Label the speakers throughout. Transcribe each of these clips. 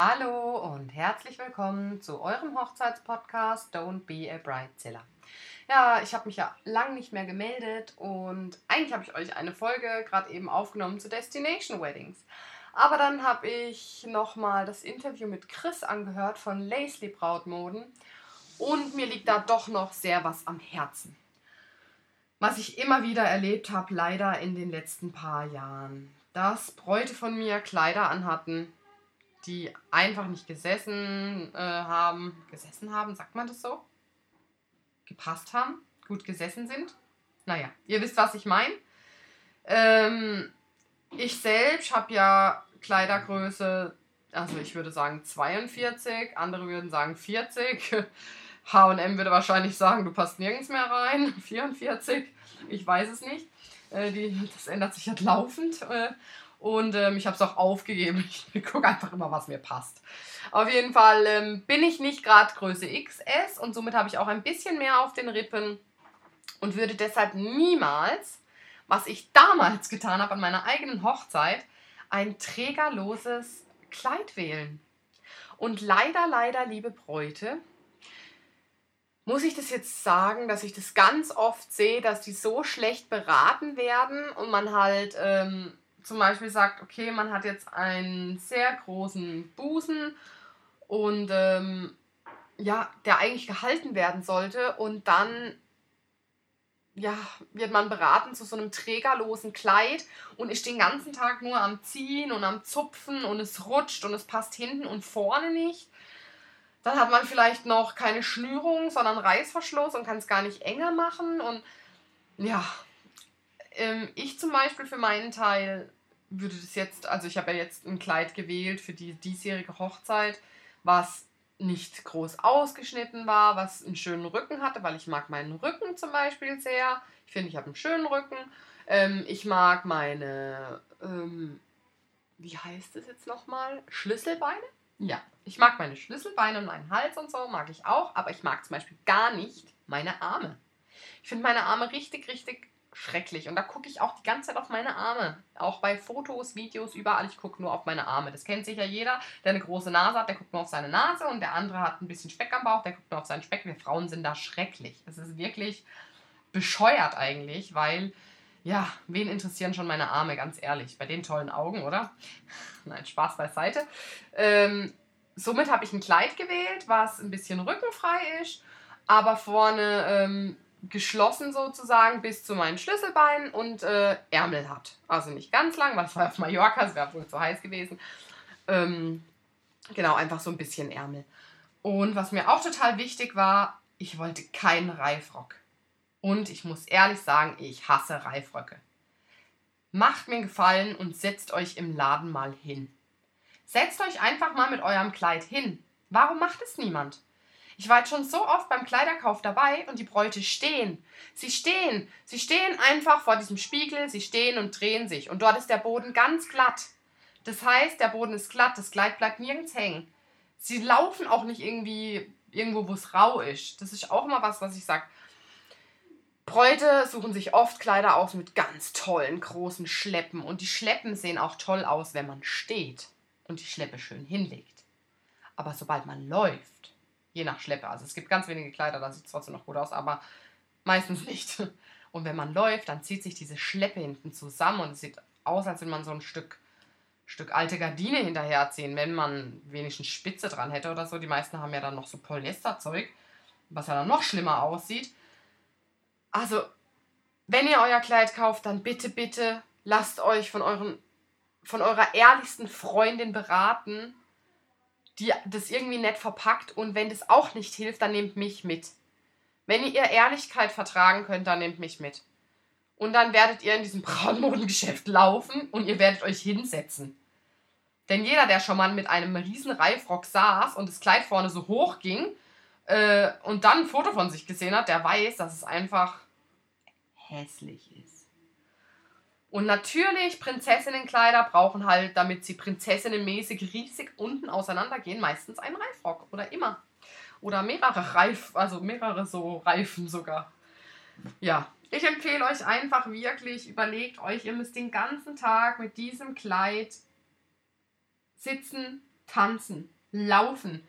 Speaker 1: Hallo und herzlich willkommen zu eurem Hochzeitspodcast Don't Be a Bridezilla. Ja, ich habe mich ja lang nicht mehr gemeldet und eigentlich habe ich euch eine Folge gerade eben aufgenommen zu Destination Weddings. Aber dann habe ich nochmal das Interview mit Chris angehört von Lacely Brautmoden und mir liegt da doch noch sehr was am Herzen. Was ich immer wieder erlebt habe, leider in den letzten paar Jahren. Dass Bräute von mir Kleider anhatten, die einfach nicht gesessen äh, haben. Gesessen haben, sagt man das so? Gepasst haben, gut gesessen sind. Naja, ihr wisst, was ich meine. Ähm, ich selbst habe ja Kleidergröße, also ich würde sagen 42, andere würden sagen 40. HM würde wahrscheinlich sagen, du passt nirgends mehr rein. 44, ich weiß es nicht. Äh, die, das ändert sich halt laufend. Äh, und ähm, ich habe es auch aufgegeben. Ich gucke einfach immer, was mir passt. Auf jeden Fall ähm, bin ich nicht gerade Größe XS und somit habe ich auch ein bisschen mehr auf den Rippen und würde deshalb niemals, was ich damals getan habe an meiner eigenen Hochzeit, ein trägerloses Kleid wählen. Und leider, leider, liebe Bräute, muss ich das jetzt sagen, dass ich das ganz oft sehe, dass die so schlecht beraten werden und man halt ähm, zum Beispiel sagt, okay, man hat jetzt einen sehr großen Busen und ähm, ja, der eigentlich gehalten werden sollte und dann ja, wird man beraten zu so einem trägerlosen Kleid und ist den ganzen Tag nur am Ziehen und am Zupfen und es rutscht und es passt hinten und vorne nicht. Dann hat man vielleicht noch keine Schnürung, sondern Reißverschluss und kann es gar nicht enger machen. Und ja, ähm, ich zum Beispiel für meinen Teil würde das jetzt, also ich habe ja jetzt ein Kleid gewählt für die diesjährige Hochzeit, was nicht groß ausgeschnitten war, was einen schönen Rücken hatte, weil ich mag meinen Rücken zum Beispiel sehr. Ich finde, ich habe einen schönen Rücken. Ähm, ich mag meine, ähm, wie heißt es jetzt nochmal? Schlüsselbeine? Ja, ich mag meine Schlüsselbeine und meinen Hals und so, mag ich auch, aber ich mag zum Beispiel gar nicht meine Arme. Ich finde meine Arme richtig, richtig schrecklich. Und da gucke ich auch die ganze Zeit auf meine Arme. Auch bei Fotos, Videos, überall. Ich gucke nur auf meine Arme. Das kennt sicher jeder, der eine große Nase hat, der guckt nur auf seine Nase. Und der andere hat ein bisschen Speck am Bauch, der guckt nur auf seinen Speck. Wir Frauen sind da schrecklich. Es ist wirklich bescheuert eigentlich, weil, ja, wen interessieren schon meine Arme, ganz ehrlich. Bei den tollen Augen, oder? Nein, Spaß beiseite. Ähm, somit habe ich ein Kleid gewählt, was ein bisschen rückenfrei ist, aber vorne ähm, geschlossen sozusagen bis zu meinen Schlüsselbeinen und äh, Ärmel hat. Also nicht ganz lang, weil es war auf Mallorca, es wäre wohl zu heiß gewesen. Ähm, genau, einfach so ein bisschen Ärmel. Und was mir auch total wichtig war, ich wollte keinen Reifrock. Und ich muss ehrlich sagen, ich hasse Reifröcke. Macht mir einen Gefallen und setzt euch im Laden mal hin. Setzt euch einfach mal mit eurem Kleid hin. Warum macht es niemand? Ich war jetzt schon so oft beim Kleiderkauf dabei und die Bräute stehen. Sie stehen. Sie stehen einfach vor diesem Spiegel, sie stehen und drehen sich. Und dort ist der Boden ganz glatt. Das heißt, der Boden ist glatt, das Kleid bleibt nirgends hängen. Sie laufen auch nicht irgendwie irgendwo, wo es rau ist. Das ist auch immer was, was ich sage. Bräute suchen sich oft Kleider aus mit ganz tollen großen Schleppen. Und die Schleppen sehen auch toll aus, wenn man steht und die Schleppe schön hinlegt. Aber sobald man läuft, Je nach Schleppe. Also es gibt ganz wenige Kleider, da sieht es trotzdem noch gut aus, aber meistens nicht. Und wenn man läuft, dann zieht sich diese Schleppe hinten zusammen und es sieht aus, als wenn man so ein Stück, Stück alte Gardine hinterherziehen, wenn man wenigstens Spitze dran hätte oder so. Die meisten haben ja dann noch so Polyesterzeug, was ja dann noch schlimmer aussieht. Also, wenn ihr euer Kleid kauft, dann bitte, bitte lasst euch von euren von eurer ehrlichsten Freundin beraten die das irgendwie nett verpackt und wenn das auch nicht hilft, dann nehmt mich mit. Wenn ihr Ehrlichkeit vertragen könnt, dann nehmt mich mit. Und dann werdet ihr in diesem Braunmodengeschäft laufen und ihr werdet euch hinsetzen. Denn jeder, der schon mal mit einem riesen Reifrock saß und das Kleid vorne so hoch ging äh, und dann ein Foto von sich gesehen hat, der weiß, dass es einfach hässlich ist. Und natürlich, Prinzessinnenkleider brauchen halt, damit sie prinzessinnenmäßig riesig unten auseinandergehen, meistens einen Reifrock oder immer. Oder mehrere Reif, also mehrere so Reifen sogar. Ja, ich empfehle euch einfach wirklich, überlegt euch, ihr müsst den ganzen Tag mit diesem Kleid sitzen, tanzen, laufen,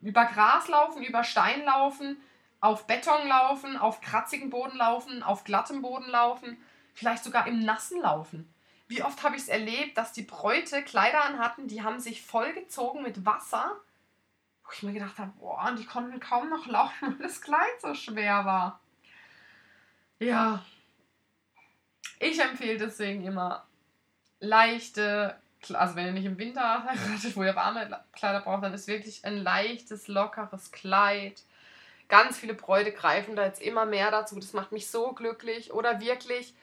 Speaker 1: über Gras laufen, über Stein laufen, auf Beton laufen, auf kratzigen Boden laufen, auf glattem Boden laufen, vielleicht sogar im Nassen laufen. Wie oft habe ich es erlebt, dass die Bräute Kleider anhatten, die haben sich vollgezogen mit Wasser, wo ich mir gedacht habe, boah, und die konnten kaum noch laufen, weil das Kleid so schwer war. Ja, ich empfehle deswegen immer leichte, also wenn ihr nicht im Winter heiratet, wo ihr warme Kleider braucht, dann ist wirklich ein leichtes, lockeres Kleid Ganz viele Bräute greifen da jetzt immer mehr dazu. Das macht mich so glücklich. Oder wirklich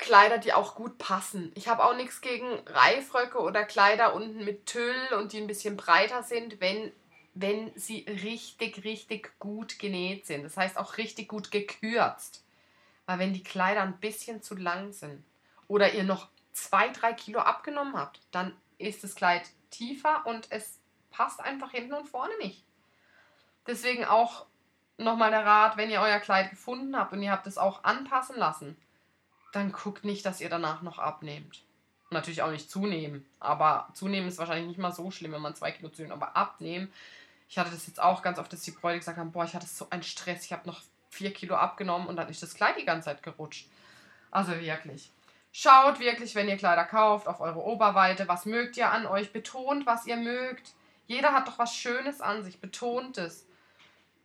Speaker 1: Kleider, die auch gut passen. Ich habe auch nichts gegen Reifröcke oder Kleider unten mit Tüll und die ein bisschen breiter sind, wenn, wenn sie richtig, richtig gut genäht sind. Das heißt auch richtig gut gekürzt. Weil wenn die Kleider ein bisschen zu lang sind oder ihr noch zwei, drei Kilo abgenommen habt, dann ist das Kleid tiefer und es passt einfach hinten und vorne nicht. Deswegen auch nochmal der Rat, wenn ihr euer Kleid gefunden habt und ihr habt es auch anpassen lassen, dann guckt nicht, dass ihr danach noch abnehmt. Natürlich auch nicht zunehmen, aber zunehmen ist wahrscheinlich nicht mal so schlimm, wenn man zwei Kilo zunimmt, aber abnehmen. Ich hatte das jetzt auch ganz oft, dass die Bräute gesagt haben, boah, ich hatte so einen Stress, ich habe noch vier Kilo abgenommen und dann ist das Kleid die ganze Zeit gerutscht. Also wirklich. Schaut wirklich, wenn ihr Kleider kauft, auf eure Oberweite. Was mögt ihr an euch? Betont, was ihr mögt. Jeder hat doch was Schönes an sich. Betont es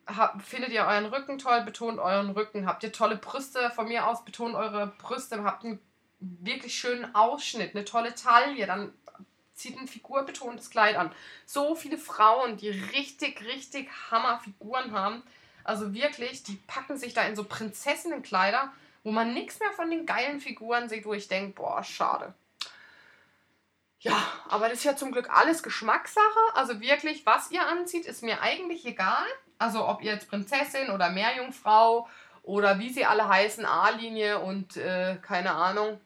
Speaker 1: hab, findet ihr euren Rücken toll, betont euren Rücken. Habt ihr tolle Brüste von mir aus, betont eure Brüste. Habt einen wirklich schönen Ausschnitt, eine tolle Taille, dann zieht ein figurbetontes Kleid an. So viele Frauen, die richtig, richtig Hammerfiguren haben. Also wirklich, die packen sich da in so Prinzessinnenkleider, wo man nichts mehr von den geilen Figuren sieht, wo ich denke, boah, schade. Ja, aber das ist ja zum Glück alles Geschmackssache. Also wirklich, was ihr anzieht, ist mir eigentlich egal. Also ob ihr jetzt Prinzessin oder Meerjungfrau oder wie sie alle heißen, A-Linie und äh, keine Ahnung.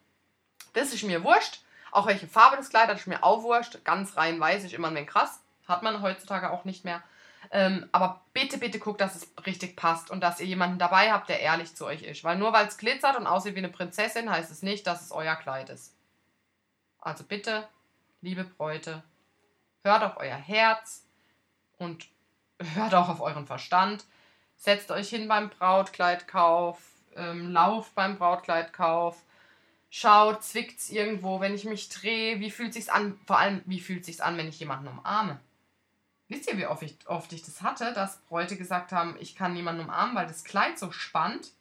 Speaker 1: Das ist mir wurscht. Auch welche Farbe das Kleid hat, ist mir auch wurscht. Ganz rein weiß ich immer ein krass. Hat man heutzutage auch nicht mehr. Ähm, aber bitte, bitte guckt, dass es richtig passt und dass ihr jemanden dabei habt, der ehrlich zu euch ist. Weil nur weil es glitzert und aussieht wie eine Prinzessin, heißt es nicht, dass es euer Kleid ist. Also bitte, liebe Bräute, hört auf euer Herz und hört auch auf euren Verstand. Setzt euch hin beim Brautkleidkauf, ähm, lauft beim Brautkleidkauf, schaut, zwickt es irgendwo, wenn ich mich drehe, wie fühlt sich's an? Vor allem, wie fühlt sich's an, wenn ich jemanden umarme? Wisst ihr, wie oft ich, oft ich das hatte, dass Bräute gesagt haben, ich kann niemanden umarmen, weil das Kleid so spannt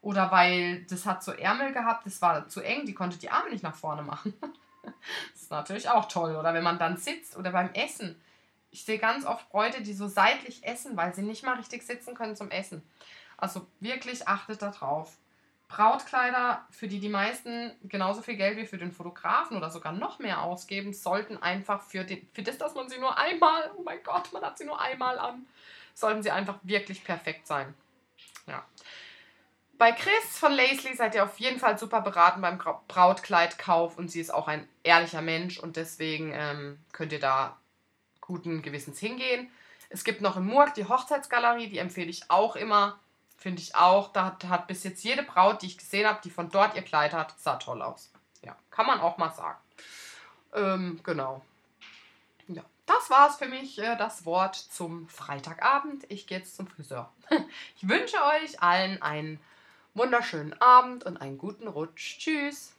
Speaker 1: oder weil das hat so Ärmel gehabt, das war zu eng, die konnte die Arme nicht nach vorne machen. das ist natürlich auch toll. Oder wenn man dann sitzt oder beim Essen ich sehe ganz oft Bräute, die so seitlich essen, weil sie nicht mal richtig sitzen können zum Essen. Also wirklich achtet darauf. Brautkleider, für die die meisten genauso viel Geld wie für den Fotografen oder sogar noch mehr ausgeben, sollten einfach für, den, für das, dass man sie nur einmal, oh mein Gott, man hat sie nur einmal an, sollten sie einfach wirklich perfekt sein. Ja. Bei Chris von Lacely seid ihr auf jeden Fall super beraten beim Brautkleidkauf und sie ist auch ein ehrlicher Mensch und deswegen ähm, könnt ihr da guten Gewissens hingehen. Es gibt noch in Murg die Hochzeitsgalerie, die empfehle ich auch immer. Finde ich auch. Da hat, hat, bis jetzt jede Braut, die ich gesehen habe, die von dort ihr Kleid hat, sah toll aus. Ja, kann man auch mal sagen. Ähm, genau. Ja, das war es für mich, äh, das Wort zum Freitagabend. Ich gehe jetzt zum Friseur. ich wünsche euch allen einen wunderschönen Abend und einen guten Rutsch. Tschüss.